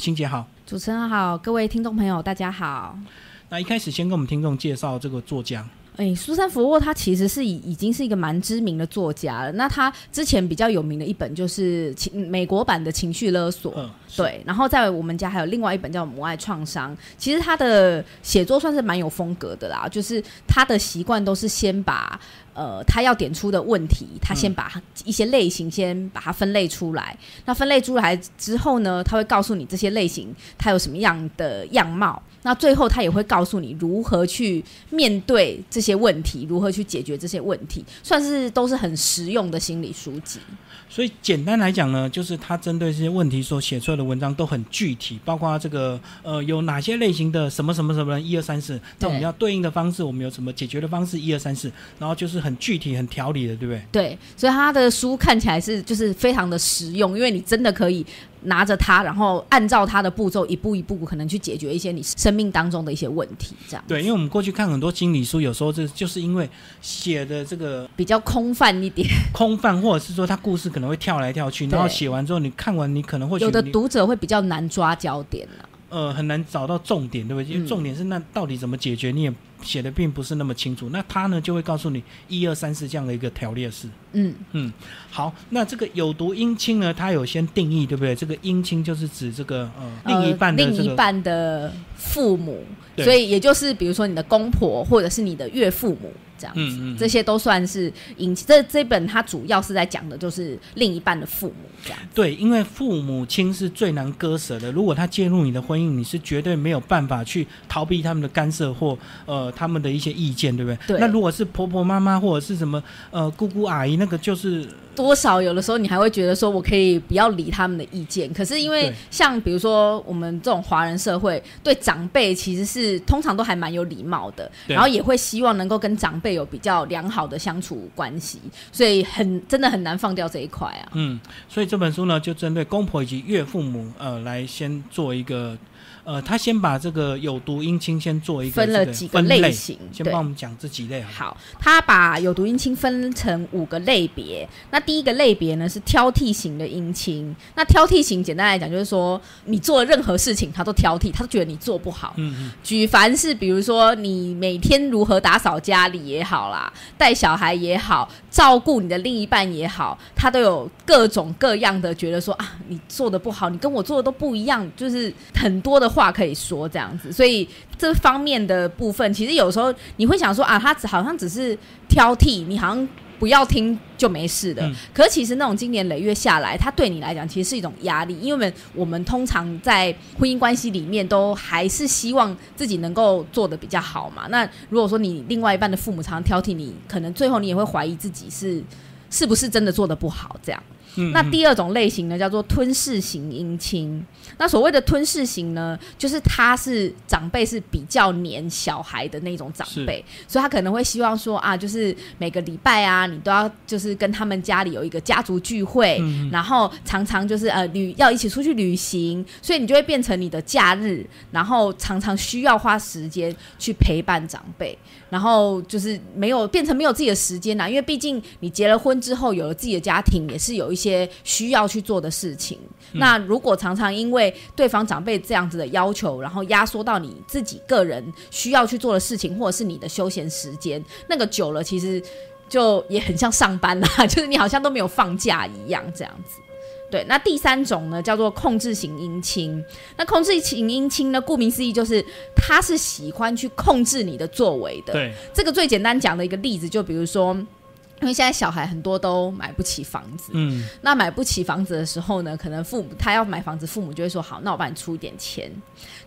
欣姐好。主持人好，各位听众朋友大家好。那一开始先跟我们听众介绍这个作家。哎，苏珊·福沃他其实是已已经是一个蛮知名的作家了。那他之前比较有名的一本就是情美国版的情绪勒索，嗯，对。然后在我们家还有另外一本叫《母爱创伤》。其实他的写作算是蛮有风格的啦，就是他的习惯都是先把呃他要点出的问题，他先把一些类型先把它分类出来。那分类出来之后呢，他会告诉你这些类型它有什么样的样貌。那最后他也会告诉你如何去面对这些问题，如何去解决这些问题，算是都是很实用的心理书籍。所以简单来讲呢，就是他针对这些问题所写出来的文章都很具体，包括这个呃有哪些类型的什么什么什么一二三四，那我们要对应的方式，我们有什么解决的方式一二三四，然后就是很具体、很条理的，对不对？对，所以他的书看起来是就是非常的实用，因为你真的可以。拿着它，然后按照它的步骤一步一步，可能去解决一些你生命当中的一些问题，这样。对，因为我们过去看很多心理书，有时候这就是因为写的这个比较空泛一点，空泛，或者是说他故事可能会跳来跳去，然后写完之后你看完，你可能会有的读者会比较难抓焦点啊。呃，很难找到重点，对不对？因为重点是那到底怎么解决，你也写的并不是那么清楚。那他呢就会告诉你一二三四这样的一个条列式。嗯嗯，好，那这个有毒姻亲呢，它有先定义，对不对？这个姻亲就是指这个呃另一半的另一半的父母，所以也就是比如说你的公婆或者是你的岳父母。这样子，这些都算是引这这本，它主要是在讲的，就是另一半的父母这样。对，因为父母亲是最难割舍的。如果他介入你的婚姻，你是绝对没有办法去逃避他们的干涉或呃他们的一些意见，对不对？对。那如果是婆婆妈妈或者是什么呃姑姑阿姨，那个就是。多少有的时候你还会觉得说，我可以不要理他们的意见。可是因为像比如说我们这种华人社会，对长辈其实是通常都还蛮有礼貌的，然后也会希望能够跟长辈有比较良好的相处关系，所以很真的很难放掉这一块啊。嗯，所以这本书呢，就针对公婆以及岳父母，呃，来先做一个。呃，他先把这个有毒阴亲先做一个分了几个类型，先帮我们讲这几类。好，他把有毒阴亲分成五个类别。那第一个类别呢是挑剔型的阴亲。那挑剔型简单来讲就是说，你做任何事情他都挑剔，他都觉得你做不好。嗯嗯。举凡是比如说你每天如何打扫家里也好啦，带小孩也好，照顾你的另一半也好，他都有各种各样的觉得说啊，你做的不好，你跟我做的都不一样，就是很多的。话可以说这样子，所以这方面的部分，其实有时候你会想说啊，他只好像只是挑剔，你好像不要听就没事的。可是其实那种经年累月下来，他对你来讲其实是一种压力，因为我们通常在婚姻关系里面都还是希望自己能够做的比较好嘛。那如果说你另外一半的父母常常挑剔你，可能最后你也会怀疑自己是是不是真的做的不好这样。那第二种类型呢，叫做吞噬型姻亲。那所谓的吞噬型呢，就是他是长辈是比较黏小孩的那种长辈，所以他可能会希望说啊，就是每个礼拜啊，你都要就是跟他们家里有一个家族聚会，然后常常就是呃旅要一起出去旅行，所以你就会变成你的假日，然后常常需要花时间去陪伴长辈，然后就是没有变成没有自己的时间呐，因为毕竟你结了婚之后有了自己的家庭，也是有一些。些需要去做的事情，那如果常常因为对方长辈这样子的要求，然后压缩到你自己个人需要去做的事情，或者是你的休闲时间，那个久了其实就也很像上班啦，就是你好像都没有放假一样这样子。对，那第三种呢叫做控制型姻亲，那控制型姻亲呢，顾名思义就是他是喜欢去控制你的作为的。对，这个最简单讲的一个例子，就比如说。因为现在小孩很多都买不起房子，嗯，那买不起房子的时候呢，可能父母他要买房子，父母就会说好，那我帮你出一点钱。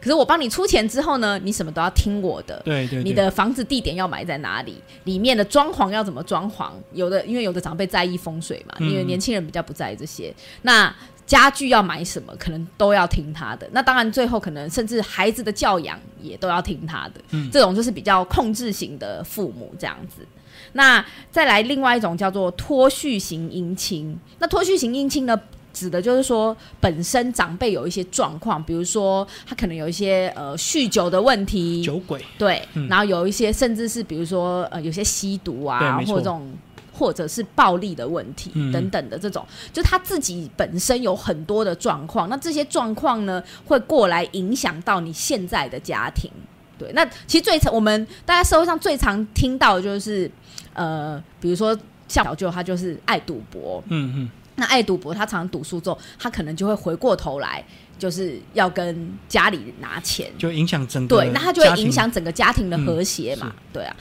可是我帮你出钱之后呢，你什么都要听我的，对对，你的房子地点要买在哪里，里面的装潢要怎么装潢？有的因为有的长辈在意风水嘛，因为年轻人比较不在意这些。那家具要买什么，可能都要听他的。那当然最后可能甚至孩子的教养也都要听他的。嗯，这种就是比较控制型的父母这样子。那再来另外一种叫做脱序型姻亲。那脱序型姻亲呢，指的就是说本身长辈有一些状况，比如说他可能有一些呃酗酒的问题，酒鬼，对，然后有一些甚至是比如说呃有些吸毒啊，或者这种或者是暴力的问题等等的这种，就他自己本身有很多的状况，那这些状况呢会过来影响到你现在的家庭。对，那其实最常我们大家社会上最常听到的就是呃，比如说像小舅他就是爱赌博，嗯嗯，那爱赌博他常常赌输之后，他可能就会回过头来就是要跟家里拿钱，就影响整个对，那他就会影响整个家庭的和谐嘛，对啊。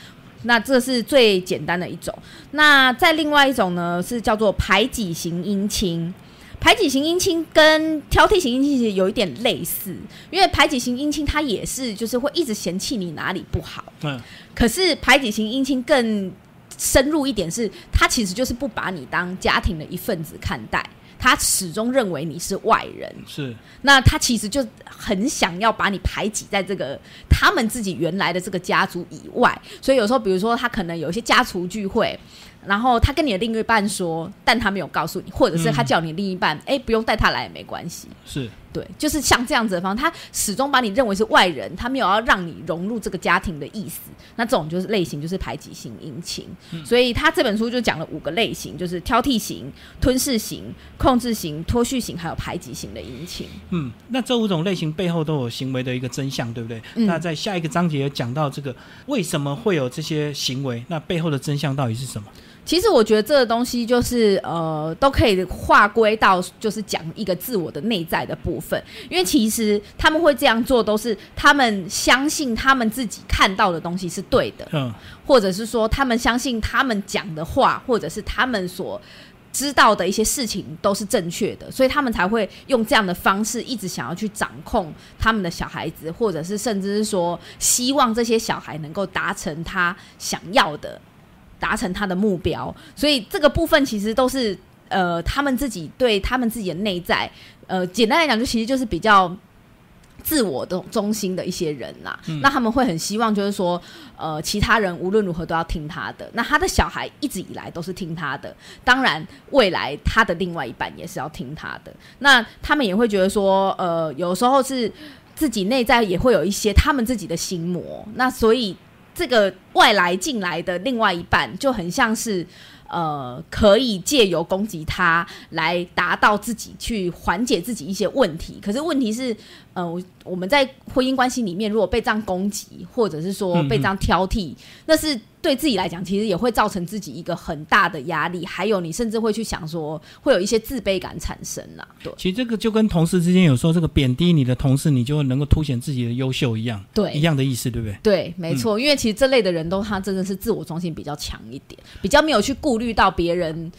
那这是最简单的一种。那再另外一种呢，是叫做排挤型姻亲。排挤型姻亲跟挑剔型姻亲其实有一点类似，因为排挤型姻亲他也是就是会一直嫌弃你哪里不好。嗯。可是排挤型姻亲更深入一点，是他其实就是不把你当家庭的一份子看待。他始终认为你是外人，是那他其实就很想要把你排挤在这个他们自己原来的这个家族以外，所以有时候比如说他可能有一些家族聚会。然后他跟你的另一半说，但他没有告诉你，或者是他叫你另一半，哎，不用带他来也没关系。是对，就是像这样子的方，他始终把你认为是外人，他没有要让你融入这个家庭的意思。那这种就是类型，就是排挤型姻亲。所以他这本书就讲了五个类型，就是挑剔型、吞噬型、控制型、脱序型，还有排挤型的殷勤。嗯，那这五种类型背后都有行为的一个真相，对不对？那在下一个章节讲到这个为什么会有这些行为，那背后的真相到底是什么？其实我觉得这个东西就是呃，都可以划归到就是讲一个自我的内在的部分，因为其实他们会这样做，都是他们相信他们自己看到的东西是对的，嗯，或者是说他们相信他们讲的话，或者是他们所知道的一些事情都是正确的，所以他们才会用这样的方式一直想要去掌控他们的小孩子，或者是甚至是说希望这些小孩能够达成他想要的。达成他的目标，所以这个部分其实都是呃，他们自己对他们自己的内在，呃，简单来讲，就其实就是比较自我的中心的一些人啦。那他们会很希望，就是说，呃，其他人无论如何都要听他的。那他的小孩一直以来都是听他的，当然未来他的另外一半也是要听他的。那他们也会觉得说，呃，有时候是自己内在也会有一些他们自己的心魔。那所以。这个外来进来的另外一半就很像是，呃，可以借由攻击他来达到自己去缓解自己一些问题。可是问题是，呃，我们在婚姻关系里面，如果被这样攻击，或者是说被这样挑剔，那是。对自己来讲，其实也会造成自己一个很大的压力，还有你甚至会去想说，会有一些自卑感产生啦。对，其实这个就跟同事之间有时候这个贬低你的同事，你就能够凸显自己的优秀一样，对，一样的意思，对不对？对，没错，因为其实这类的人都他真的是自我中心比较强一点，比较没有去顾虑到别人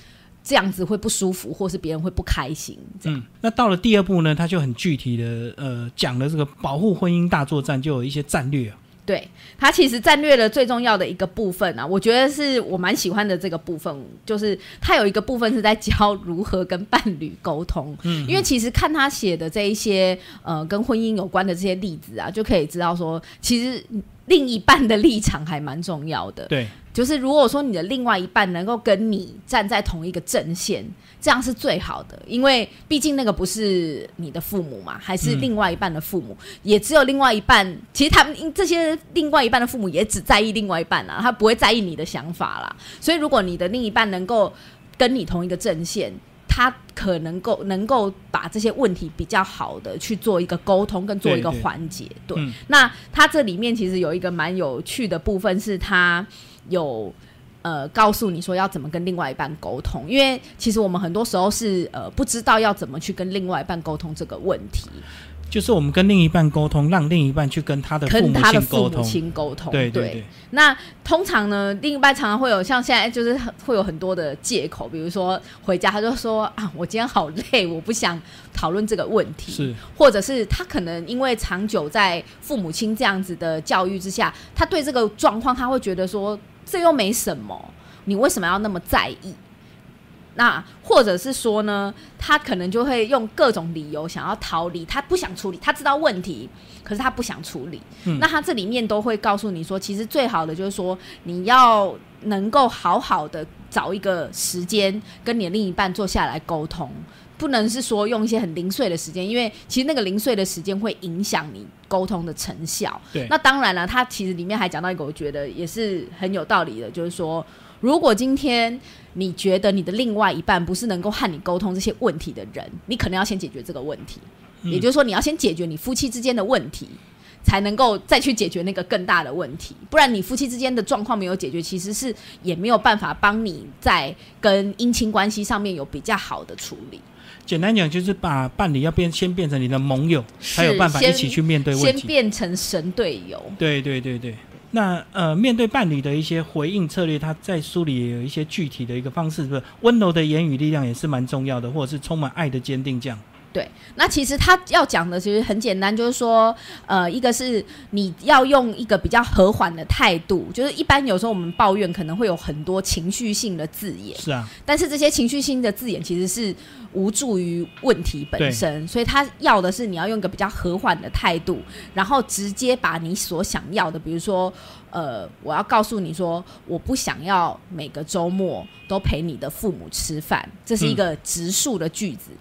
这样子会不舒服，或是别人会不开心。嗯，那到了第二步呢，他就很具体的呃讲了这个保护婚姻大作战，就有一些战略。对他其实战略的最重要的一个部分啊，我觉得是我蛮喜欢的这个部分，就是他有一个部分是在教如何跟伴侣沟通。嗯，因为其实看他写的这一些呃跟婚姻有关的这些例子啊，就可以知道说，其实另一半的立场还蛮重要的。对。就是如果说你的另外一半能够跟你站在同一个阵线，这样是最好的，因为毕竟那个不是你的父母嘛，还是另外一半的父母，也只有另外一半。其实他们这些另外一半的父母也只在意另外一半啊，他不会在意你的想法啦。所以如果你的另一半能够跟你同一个阵线，他可能够能够把这些问题比较好的去做一个沟通，跟做一个缓解。对，那他这里面其实有一个蛮有趣的部分，是他。有呃，告诉你说要怎么跟另外一半沟通，因为其实我们很多时候是呃不知道要怎么去跟另外一半沟通这个问题。就是我们跟另一半沟通，让另一半去跟他的跟他的父母亲沟通。对对对。那通常呢，另一半常常会有像现在就是会有很多的借口，比如说回家他就说啊，我今天好累，我不想讨论这个问题。是。或者是他可能因为长久在父母亲这样子的教育之下，他对这个状况他会觉得说。这又没什么，你为什么要那么在意？那或者是说呢，他可能就会用各种理由想要逃离，他不想处理，他知道问题，可是他不想处理。那他这里面都会告诉你说，其实最好的就是说，你要能够好好的找一个时间，跟你的另一半坐下来沟通。不能是说用一些很零碎的时间，因为其实那个零碎的时间会影响你沟通的成效。对，那当然了，他其实里面还讲到一个，我觉得也是很有道理的，就是说，如果今天你觉得你的另外一半不是能够和你沟通这些问题的人，你可能要先解决这个问题。也就是说，你要先解决你夫妻之间的问题。才能够再去解决那个更大的问题，不然你夫妻之间的状况没有解决，其实是也没有办法帮你在跟姻亲关系上面有比较好的处理。简单讲，就是把伴侣要变先变成你的盟友，才有办法一起去面对问题。先变成神队友。对对对对。那呃，面对伴侣的一些回应策略，他在书里也有一些具体的一个方式，是不是温柔的言语力量也是蛮重要的，或者是充满爱的坚定这样。对，那其实他要讲的其实很简单，就是说，呃，一个是你要用一个比较和缓的态度，就是一般有时候我们抱怨可能会有很多情绪性的字眼，是啊，但是这些情绪性的字眼其实是无助于问题本身，所以他要的是你要用一个比较和缓的态度，然后直接把你所想要的，比如说，呃，我要告诉你说，我不想要每个周末都陪你的父母吃饭，这是一个直述的句子。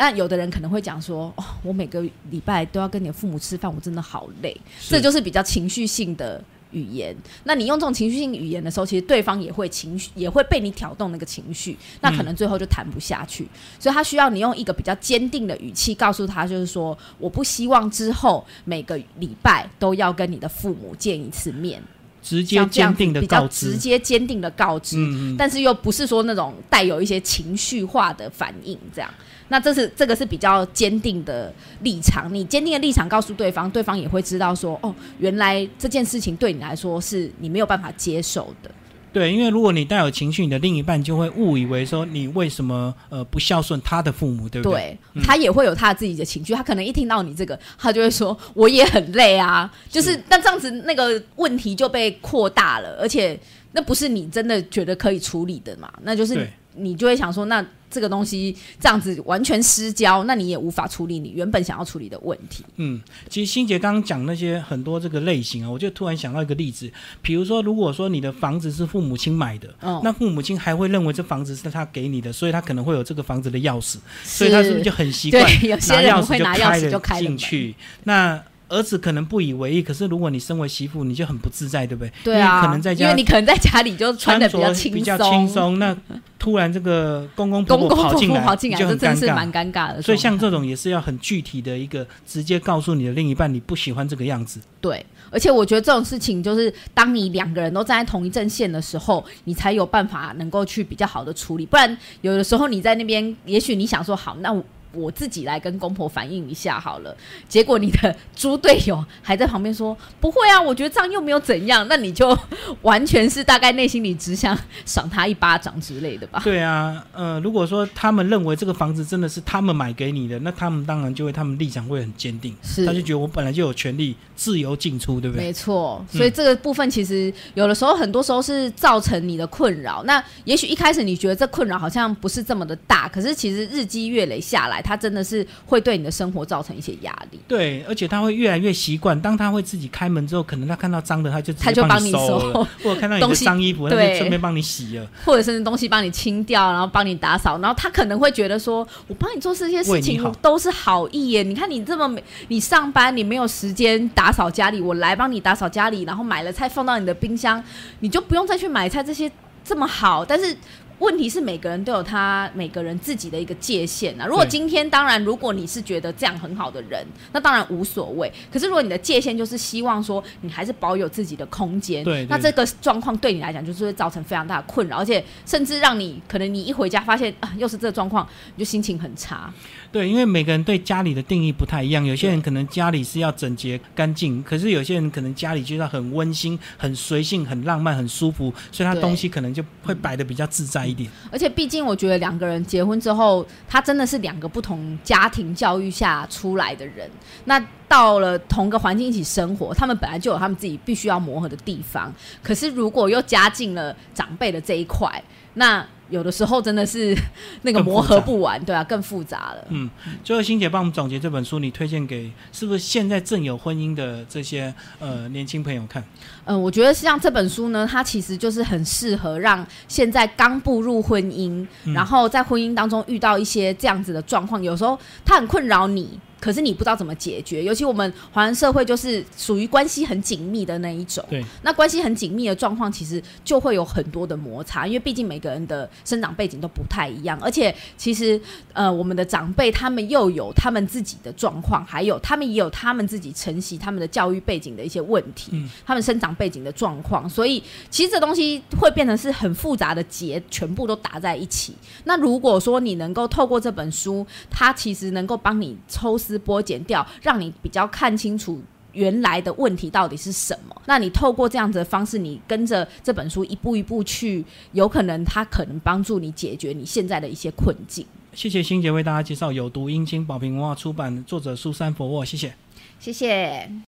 但有的人可能会讲说：“哦，我每个礼拜都要跟你的父母吃饭，我真的好累。”这就是比较情绪性的语言。那你用这种情绪性语言的时候，其实对方也会情绪，也会被你挑动那个情绪，那可能最后就谈不下去。所以他需要你用一个比较坚定的语气告诉他，就是说：“我不希望之后每个礼拜都要跟你的父母见一次面。”直接坚定的告知，直接坚定的告知，但是又不是说那种带有一些情绪化的反应，这样。那这是这个是比较坚定的立场，你坚定的立场告诉对方，对方也会知道说，哦，原来这件事情对你来说是你没有办法接受的。对，因为如果你带有情绪，你的另一半就会误以为说你为什么呃不孝顺他的父母，对不对？对，他也会有他自己的情绪，他可能一听到你这个，他就会说我也很累啊，就是那这样子那个问题就被扩大了，而且那不是你真的觉得可以处理的嘛？那就是你就会想说那。这个东西这样子完全失焦，那你也无法处理你原本想要处理的问题。嗯，其实欣杰刚刚讲那些很多这个类型啊，我就突然想到一个例子，比如说，如果说你的房子是父母亲买的，那父母亲还会认为这房子是他给你的，所以他可能会有这个房子的钥匙，所以他是不是就很习惯拿钥匙就开了进去？那儿子可能不以为意，可是如果你身为媳妇，你就很不自在，对不对？对啊，可能在家，因为你可能在家里就穿的比较轻松，比较轻松。那突然这个公公婆婆跑进来，就很尴尬，蛮尴尬的。所以像这种也是要很具体的一个，直接告诉你的另一半，你不喜欢这个样子。对，而且我觉得这种事情就是当你两个人都站在同一阵线的时候，你才有办法能够去比较好的处理。不然有的时候你在那边，也许你想说好，那我。自己来跟公婆反映一下好了，结果你的猪队友还在旁边说不会啊，我觉得这样又没有怎样，那你就完全是大概内心里只想赏他一巴掌之类的吧？对啊，呃，如果说他们认为这个房子真的是他们买给你的，那他们当然就会他们立场会很坚定，是他就觉得我本来就有权利自由进出，对不对？没错，所以这个部分其实有的时候很多时候是造成你的困扰。那也许一开始你觉得这困扰好像不是这么的大，可是其实日积月累下来。他真的是会对你的生活造成一些压力。对，而且他会越来越习惯。当他会自己开门之后，可能他看到脏的，他就他就帮你收了；或者看到你的脏衣服，他就顺便帮你洗了；或者是东西帮你清掉，然后帮你打扫。然后他可能会觉得说：“我帮你做这些事情都是好意耶！你看你这么没，你上班你没有时间打扫家里，我来帮你打扫家里，然后买了菜放到你的冰箱，你就不用再去买菜。这些这么好，但是。”问题是每个人都有他每个人自己的一个界限啊。如果今天当然，如果你是觉得这样很好的人，那当然无所谓。可是如果你的界限就是希望说你还是保有自己的空间，对，那这个状况对你来讲就是会造成非常大的困扰，而且甚至让你可能你一回家发现啊又是这个状况，你就心情很差。对，因为每个人对家里的定义不太一样，有些人可能家里是要整洁干净，可是有些人可能家里就要很温馨、很随性、很浪漫、很舒服，所以他东西可能就会摆的比较自在一点。而且毕竟我觉得两个人结婚之后，他真的是两个不同家庭教育下出来的人，那到了同个环境一起生活，他们本来就有他们自己必须要磨合的地方，可是如果又加进了长辈的这一块，那。有的时候真的是 那个磨合不完，对啊，更复杂了。嗯，最后欣姐帮我们总结这本书，你推荐给是不是现在正有婚姻的这些呃年轻朋友看？嗯，我觉得像这本书呢，它其实就是很适合让现在刚步入婚姻，然后在婚姻当中遇到一些这样子的状况，有时候它很困扰你。可是你不知道怎么解决。尤其我们华人社会就是属于关系很紧密的那一种。对。那关系很紧密的状况，其实就会有很多的摩擦，因为毕竟每个人的生长背景都不太一样，而且其实呃，我们的长辈他们又有他们自己的状况，还有他们也有他们自己承袭他们的教育背景的一些问题，他们生长背景的状况，所以其实这东西会变成是很复杂的结，全部都打在一起。那如果说你能够透过这本书，它其实能够帮你抽丝剥茧掉，让你比较看清楚原来的问题到底是什么。那你透过这样子的方式，你跟着这本书一步一步去，有可能它可能帮助你解决你现在的一些困境。谢谢欣姐为大家介绍《有毒阴茎》，宝瓶文化出版，作者苏珊佛沃，谢谢，谢谢。